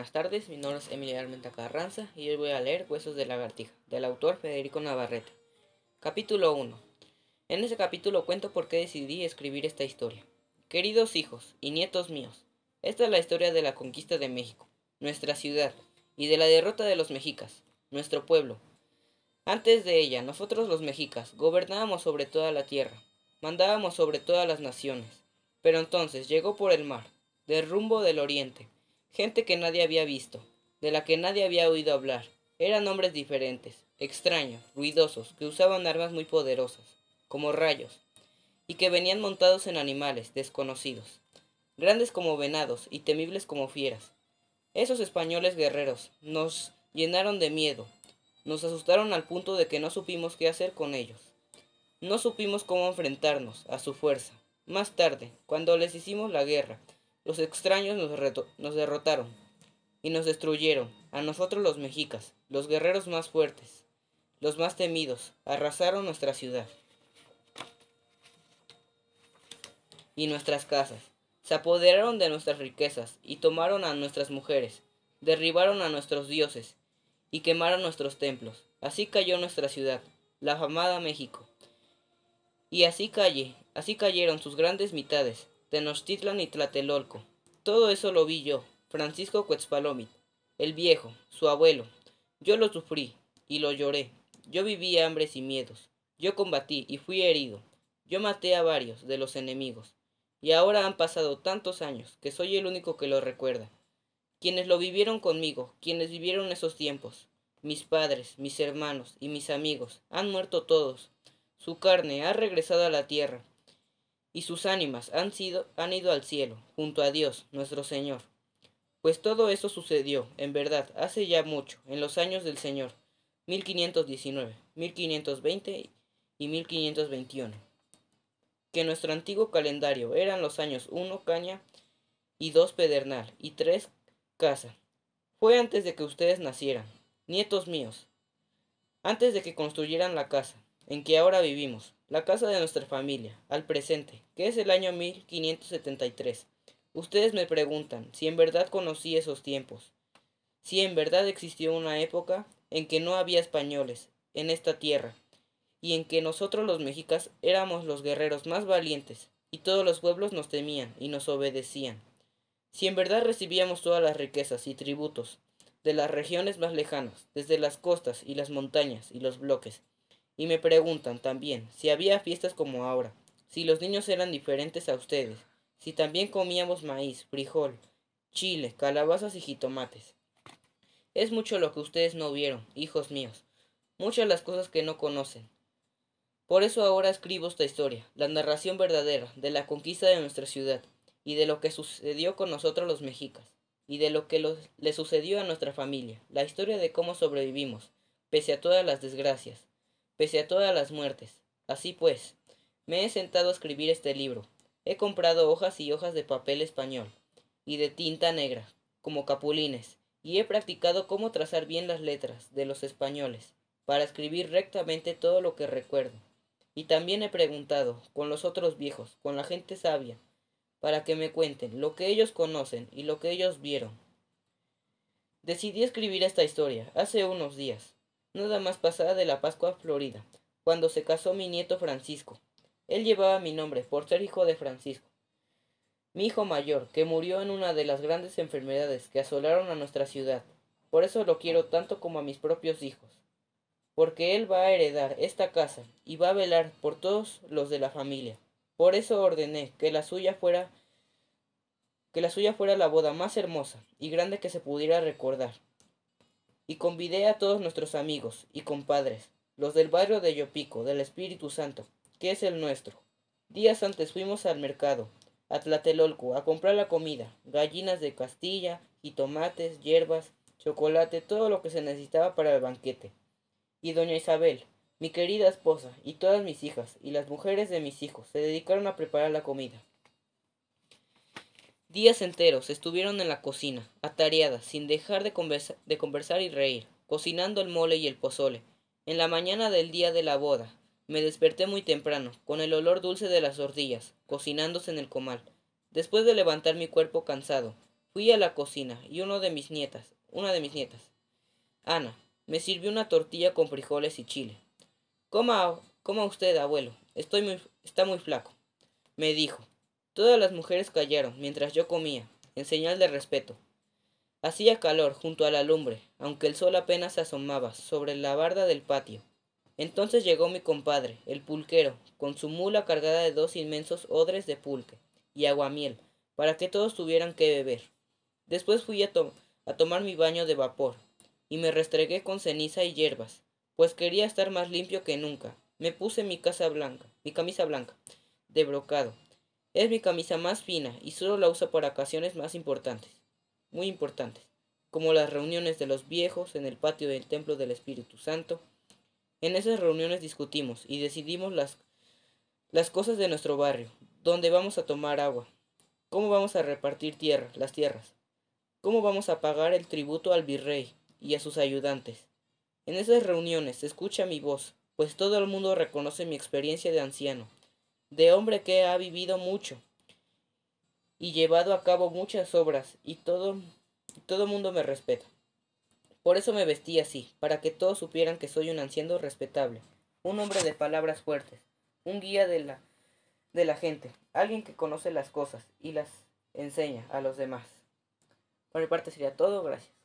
buenas tardes. Mi nombre es Emilia Armenta Carranza y hoy voy a leer Huesos de lagartija, del autor Federico Navarrete. Capítulo 1. En ese capítulo cuento por qué decidí escribir esta historia. Queridos hijos y nietos míos, esta es la historia de la conquista de México, nuestra ciudad, y de la derrota de los mexicas, nuestro pueblo. Antes de ella, nosotros los mexicas gobernábamos sobre toda la tierra, mandábamos sobre todas las naciones. Pero entonces llegó por el mar, del rumbo del oriente, gente que nadie había visto, de la que nadie había oído hablar. Eran hombres diferentes, extraños, ruidosos, que usaban armas muy poderosas, como rayos, y que venían montados en animales desconocidos, grandes como venados y temibles como fieras. Esos españoles guerreros nos llenaron de miedo, nos asustaron al punto de que no supimos qué hacer con ellos. No supimos cómo enfrentarnos a su fuerza. Más tarde, cuando les hicimos la guerra, los extraños nos, derrotaron y nos destruyeron, a nosotros los mexicas, los guerreros más fuertes, los más temidos, arrasaron nuestra ciudad y nuestras casas, se apoderaron de nuestras riquezas y tomaron a nuestras mujeres, derribaron a nuestros dioses y quemaron nuestros templos. Así cayó nuestra ciudad, la famada México. Y así calle, así cayeron sus grandes mitades, Tenochtitlan y Tlatelolco. Todo eso lo vi yo, Francisco Cuetzpalomit, el viejo, su abuelo. Yo lo sufrí y lo lloré. Yo viví hambres y miedos. Yo combatí y fui herido. Yo maté a varios de los enemigos. Y ahora han pasado tantos años que soy el único que lo recuerda. Quienes lo vivieron conmigo, quienes vivieron esos tiempos, mis padres, mis hermanos y mis amigos, han muerto todos. Su carne ha regresado a la tierra y sus ánimas han, sido, han ido al cielo, junto a Dios, nuestro Señor. Pues todo eso sucedió, en verdad, hace ya mucho, en los años del Señor, 1519, 1520 y 1521. Que nuestro antiguo calendario eran los años 1 caña y 2 pedernal y 3 casa. Fue antes de que ustedes nacieran, nietos míos, antes de que construyeran la casa en que ahora vivimos, la casa de nuestra familia, al presente, que es el año 1573. Ustedes me preguntan si en verdad conocí esos tiempos, si en verdad existió una época en que no había españoles en esta tierra, y en que nosotros los mexicas éramos los guerreros más valientes, y todos los pueblos nos temían y nos obedecían. Si en verdad recibíamos todas las riquezas y tributos de las regiones más lejanas, desde las costas y las montañas y los bloques, y me preguntan también si había fiestas como ahora, si los niños eran diferentes a ustedes, si también comíamos maíz, frijol, chile, calabazas y jitomates. Es mucho lo que ustedes no vieron, hijos míos, muchas las cosas que no conocen. Por eso ahora escribo esta historia, la narración verdadera de la conquista de nuestra ciudad y de lo que sucedió con nosotros los mexicas y de lo que le sucedió a nuestra familia, la historia de cómo sobrevivimos, pese a todas las desgracias, pese a todas las muertes. Así pues, me he sentado a escribir este libro. He comprado hojas y hojas de papel español y de tinta negra, como capulines, y he practicado cómo trazar bien las letras de los españoles, para escribir rectamente todo lo que recuerdo. Y también he preguntado con los otros viejos, con la gente sabia, para que me cuenten lo que ellos conocen y lo que ellos vieron. Decidí escribir esta historia hace unos días, nada más pasada de la Pascua Florida, cuando se casó mi nieto Francisco. Él llevaba mi nombre por ser hijo de Francisco. Mi hijo mayor, que murió en una de las grandes enfermedades que asolaron a nuestra ciudad. Por eso lo quiero tanto como a mis propios hijos. Porque él va a heredar esta casa y va a velar por todos los de la familia. Por eso ordené que la suya fuera que la suya fuera la boda más hermosa y grande que se pudiera recordar y convidé a todos nuestros amigos y compadres, los del barrio de Yopico, del Espíritu Santo, que es el nuestro. Días antes fuimos al mercado, a Tlatelolco, a comprar la comida, gallinas de Castilla, y tomates, hierbas, chocolate, todo lo que se necesitaba para el banquete. Y doña Isabel, mi querida esposa, y todas mis hijas, y las mujeres de mis hijos, se dedicaron a preparar la comida. Días enteros estuvieron en la cocina, atareadas, sin dejar de, conversar y reír, cocinando el mole y el pozole. En la mañana del día de la boda, me desperté muy temprano, con el olor dulce de las tortillas, cocinándose en el comal. Después de levantar mi cuerpo cansado, Fui a la cocina y uno de mis nietas, una de mis nietas, Ana, me sirvió una tortilla con frijoles y chile. Coma, coma usted, abuelo. Estoy muy, está muy flaco. Me dijo. Todas las mujeres callaron mientras yo comía, en señal de respeto. Hacía calor junto a la lumbre, aunque el sol apenas se asomaba sobre la barda del patio. Entonces llegó mi compadre, el pulquero, con su mula cargada de dos inmensos odres de pulque y aguamiel, para que todos tuvieran que beber. Después fui a, a tomar mi baño de vapor, y me restregué con ceniza y hierbas, pues quería estar más limpio que nunca. Me puse mi casa blanca, mi camisa blanca, de brocado. Es mi camisa más fina y solo la uso para ocasiones más importantes, muy importantes, como las reuniones de los viejos en el patio del templo del Espíritu Santo. En esas reuniones discutimos y decidimos las, las cosas de nuestro barrio, dónde vamos a tomar agua, cómo vamos a repartir tierra, las tierras, cómo vamos a pagar el tributo al virrey y a sus ayudantes. En esas reuniones escucha mi voz, pues todo el mundo reconoce mi experiencia de anciano, de hombre que ha vivido mucho y llevado a cabo muchas obras y todo todo mundo me respeta. Por eso me vestí así, para que todos supieran que soy un anciano respetable, un hombre de palabras fuertes, un guía de la de la gente, alguien que conoce las cosas y las enseña a los demás. Por mi parte sería todo, gracias.